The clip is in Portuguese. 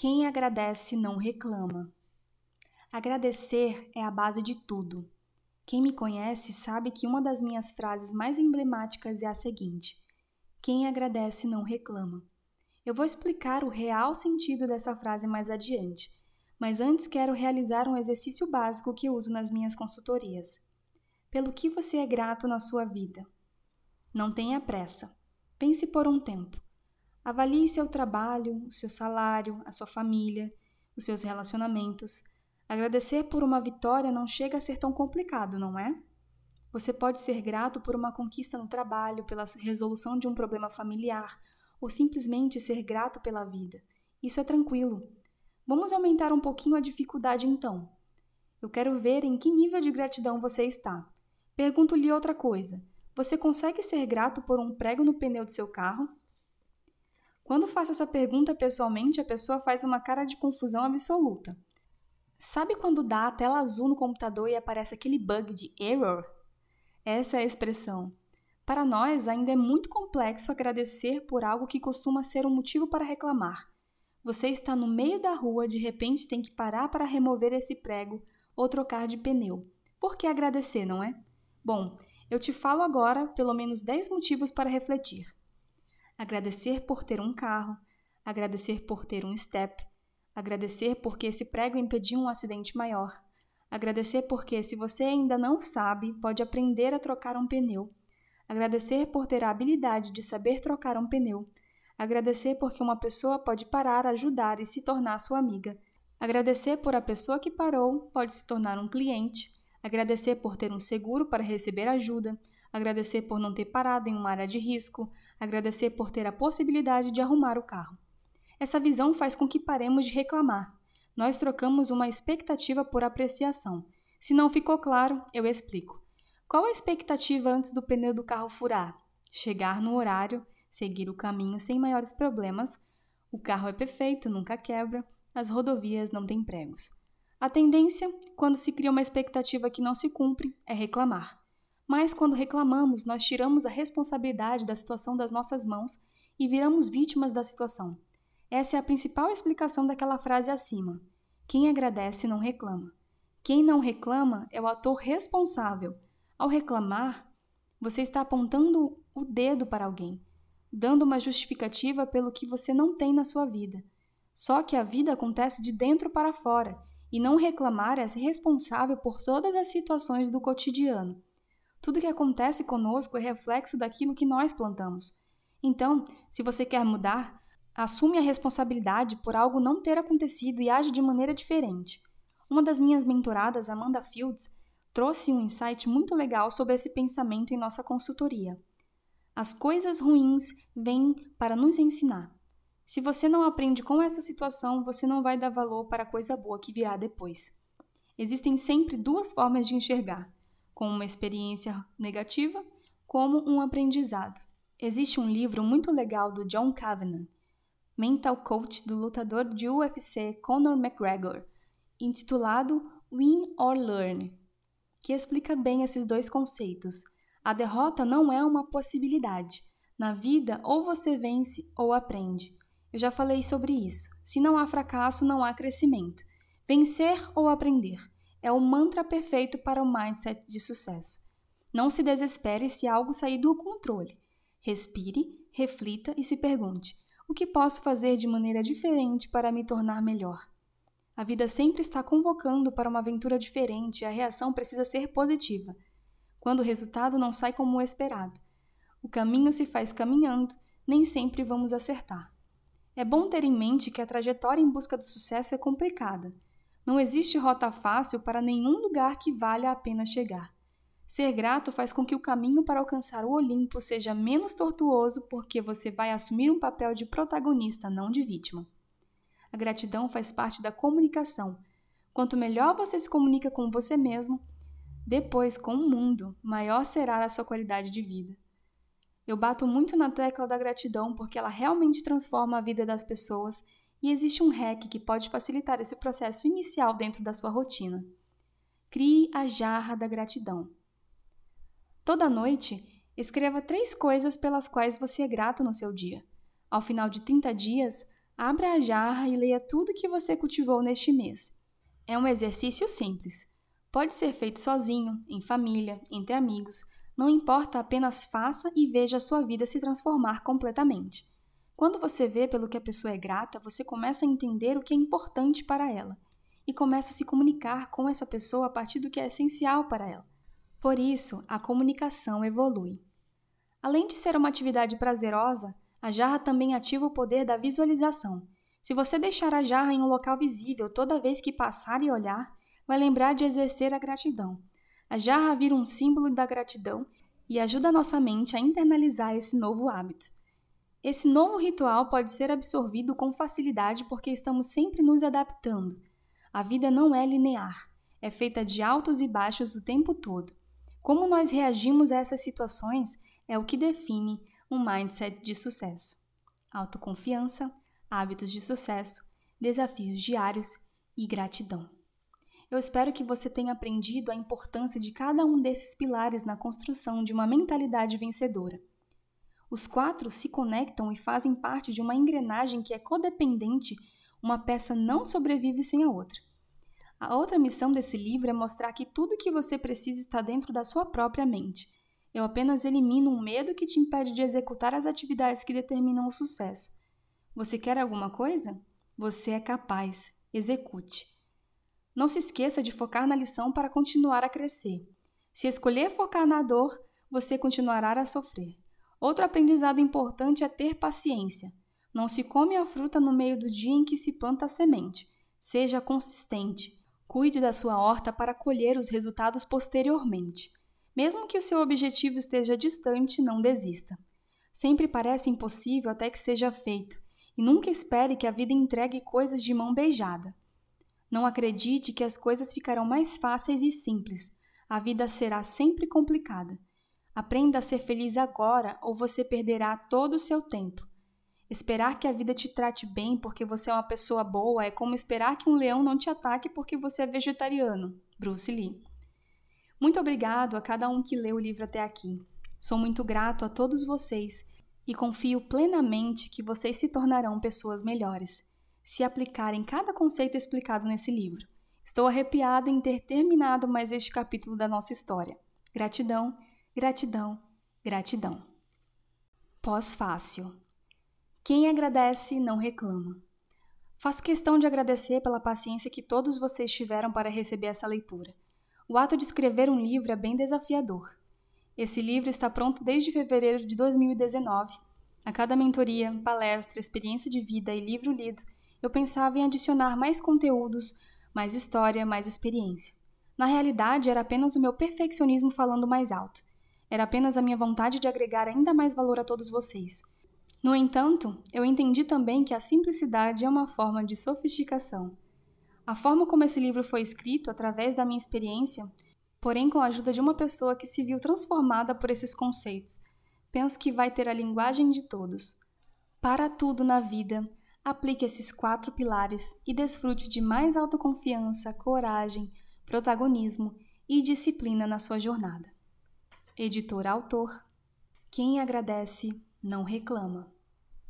Quem agradece não reclama. Agradecer é a base de tudo. Quem me conhece sabe que uma das minhas frases mais emblemáticas é a seguinte: Quem agradece não reclama. Eu vou explicar o real sentido dessa frase mais adiante, mas antes quero realizar um exercício básico que uso nas minhas consultorias. Pelo que você é grato na sua vida? Não tenha pressa. Pense por um tempo. Avalie seu trabalho, seu salário, a sua família, os seus relacionamentos. Agradecer por uma vitória não chega a ser tão complicado, não é? Você pode ser grato por uma conquista no trabalho, pela resolução de um problema familiar, ou simplesmente ser grato pela vida. Isso é tranquilo. Vamos aumentar um pouquinho a dificuldade então. Eu quero ver em que nível de gratidão você está. Pergunto-lhe outra coisa. Você consegue ser grato por um prego no pneu do seu carro? Quando faço essa pergunta pessoalmente, a pessoa faz uma cara de confusão absoluta. Sabe quando dá a tela azul no computador e aparece aquele bug de error? Essa é a expressão. Para nós, ainda é muito complexo agradecer por algo que costuma ser um motivo para reclamar. Você está no meio da rua, de repente tem que parar para remover esse prego ou trocar de pneu. Por que agradecer, não é? Bom, eu te falo agora pelo menos 10 motivos para refletir agradecer por ter um carro, agradecer por ter um step, agradecer porque esse prego impediu um acidente maior, agradecer porque, se você ainda não sabe, pode aprender a trocar um pneu, agradecer por ter a habilidade de saber trocar um pneu, agradecer porque uma pessoa pode parar, ajudar e se tornar sua amiga, agradecer por a pessoa que parou pode se tornar um cliente, agradecer por ter um seguro para receber ajuda, agradecer por não ter parado em uma área de risco, agradecer por ter a possibilidade de arrumar o carro. Essa visão faz com que paremos de reclamar. Nós trocamos uma expectativa por apreciação. Se não ficou claro, eu explico. Qual a expectativa antes do pneu do carro furar? Chegar no horário, seguir o caminho sem maiores problemas. O carro é perfeito, nunca quebra, as rodovias não têm pregos. A tendência, quando se cria uma expectativa que não se cumpre, é reclamar. Mas quando reclamamos, nós tiramos a responsabilidade da situação das nossas mãos e viramos vítimas da situação. Essa é a principal explicação daquela frase acima. Quem agradece não reclama. Quem não reclama é o ator responsável. Ao reclamar, você está apontando o dedo para alguém, dando uma justificativa pelo que você não tem na sua vida. Só que a vida acontece de dentro para fora, e não reclamar é ser responsável por todas as situações do cotidiano. Tudo que acontece conosco é reflexo daquilo que nós plantamos. Então, se você quer mudar, assume a responsabilidade por algo não ter acontecido e age de maneira diferente. Uma das minhas mentoradas, Amanda Fields, trouxe um insight muito legal sobre esse pensamento em nossa consultoria. As coisas ruins vêm para nos ensinar. Se você não aprende com essa situação, você não vai dar valor para a coisa boa que virá depois. Existem sempre duas formas de enxergar como uma experiência negativa, como um aprendizado. Existe um livro muito legal do John Kavanagh, mental coach do lutador de UFC Conor McGregor, intitulado Win or Learn, que explica bem esses dois conceitos. A derrota não é uma possibilidade. Na vida, ou você vence ou aprende. Eu já falei sobre isso. Se não há fracasso, não há crescimento. Vencer ou aprender é o mantra perfeito para o mindset de sucesso. Não se desespere se algo sair do controle. Respire, reflita e se pergunte: o que posso fazer de maneira diferente para me tornar melhor? A vida sempre está convocando para uma aventura diferente e a reação precisa ser positiva. Quando o resultado não sai como esperado, o caminho se faz caminhando, nem sempre vamos acertar. É bom ter em mente que a trajetória em busca do sucesso é complicada não existe rota fácil para nenhum lugar que valha a pena chegar. Ser grato faz com que o caminho para alcançar o Olimpo seja menos tortuoso porque você vai assumir um papel de protagonista, não de vítima. A gratidão faz parte da comunicação. Quanto melhor você se comunica com você mesmo, depois com o mundo, maior será a sua qualidade de vida. Eu bato muito na tecla da gratidão porque ela realmente transforma a vida das pessoas e existe um hack que pode facilitar esse processo inicial dentro da sua rotina. Crie a jarra da gratidão. Toda noite, escreva três coisas pelas quais você é grato no seu dia. Ao final de 30 dias, Abra a jarra e leia tudo que você cultivou neste mês. É um exercício simples. Pode ser feito sozinho, em família, entre amigos, não importa, apenas faça e veja a sua vida se transformar completamente. Quando você vê pelo que a pessoa é grata, você começa a entender o que é importante para ela e começa a se comunicar com essa pessoa a partir do que é essencial para ela. Por isso, a comunicação evolui. Além de ser uma atividade prazerosa, a jarra também ativa o poder da visualização. Se você deixar a jarra em um local visível toda vez que passar e olhar, vai lembrar de exercer a gratidão. A jarra vira um símbolo da gratidão e ajuda a nossa mente a internalizar esse novo hábito. Esse novo ritual pode ser absorvido com facilidade porque estamos sempre nos adaptando. A vida não é linear, é feita de altos e baixos o tempo todo. Como nós reagimos a essas situações é o que define um mindset de sucesso. Autoconfiança, hábitos de sucesso, desafios diários e gratidão. Eu espero que você tenha aprendido a importância de cada um desses pilares na construção de uma mentalidade vencedora. Os quatro se conectam e fazem parte de uma engrenagem que é codependente, uma peça não sobrevive sem a outra. A outra missão desse livro é mostrar que tudo que você precisa está dentro da sua própria mente. Eu apenas elimino um medo que te impede de executar as atividades que determinam o sucesso. Você quer alguma coisa? Você é capaz. Execute. Não se esqueça de focar na lição para continuar a crescer. Se escolher focar na dor, você continuará a sofrer. Outro aprendizado importante é ter paciência. Não se come a fruta no meio do dia em que se planta a semente. Seja consistente. Cuide da sua horta para colher os resultados posteriormente. Mesmo que o seu objetivo esteja distante, não desista. Sempre parece impossível até que seja feito, e nunca espere que a vida entregue coisas de mão beijada. Não acredite que as coisas ficarão mais fáceis e simples. A vida será sempre complicada. Aprenda a ser feliz agora ou você perderá todo o seu tempo. Esperar que a vida te trate bem porque você é uma pessoa boa é como esperar que um leão não te ataque porque você é vegetariano. Bruce Lee. Muito obrigado a cada um que leu o livro até aqui. Sou muito grato a todos vocês e confio plenamente que vocês se tornarão pessoas melhores se aplicarem cada conceito explicado nesse livro. Estou arrepiada em ter terminado mais este capítulo da nossa história. Gratidão, gratidão, gratidão. Pós-fácil. Quem agradece não reclama. Faço questão de agradecer pela paciência que todos vocês tiveram para receber essa leitura. O ato de escrever um livro é bem desafiador. Esse livro está pronto desde fevereiro de 2019. A cada mentoria, palestra, experiência de vida e livro lido, eu pensava em adicionar mais conteúdos, mais história, mais experiência. Na realidade, era apenas o meu perfeccionismo falando mais alto. Era apenas a minha vontade de agregar ainda mais valor a todos vocês. No entanto, eu entendi também que a simplicidade é uma forma de sofisticação. A forma como esse livro foi escrito, através da minha experiência, porém com a ajuda de uma pessoa que se viu transformada por esses conceitos, penso que vai ter a linguagem de todos. Para tudo na vida, Aplique esses quatro pilares e desfrute de mais autoconfiança, coragem, protagonismo e disciplina na sua jornada. Editor-autor: Quem agradece não reclama.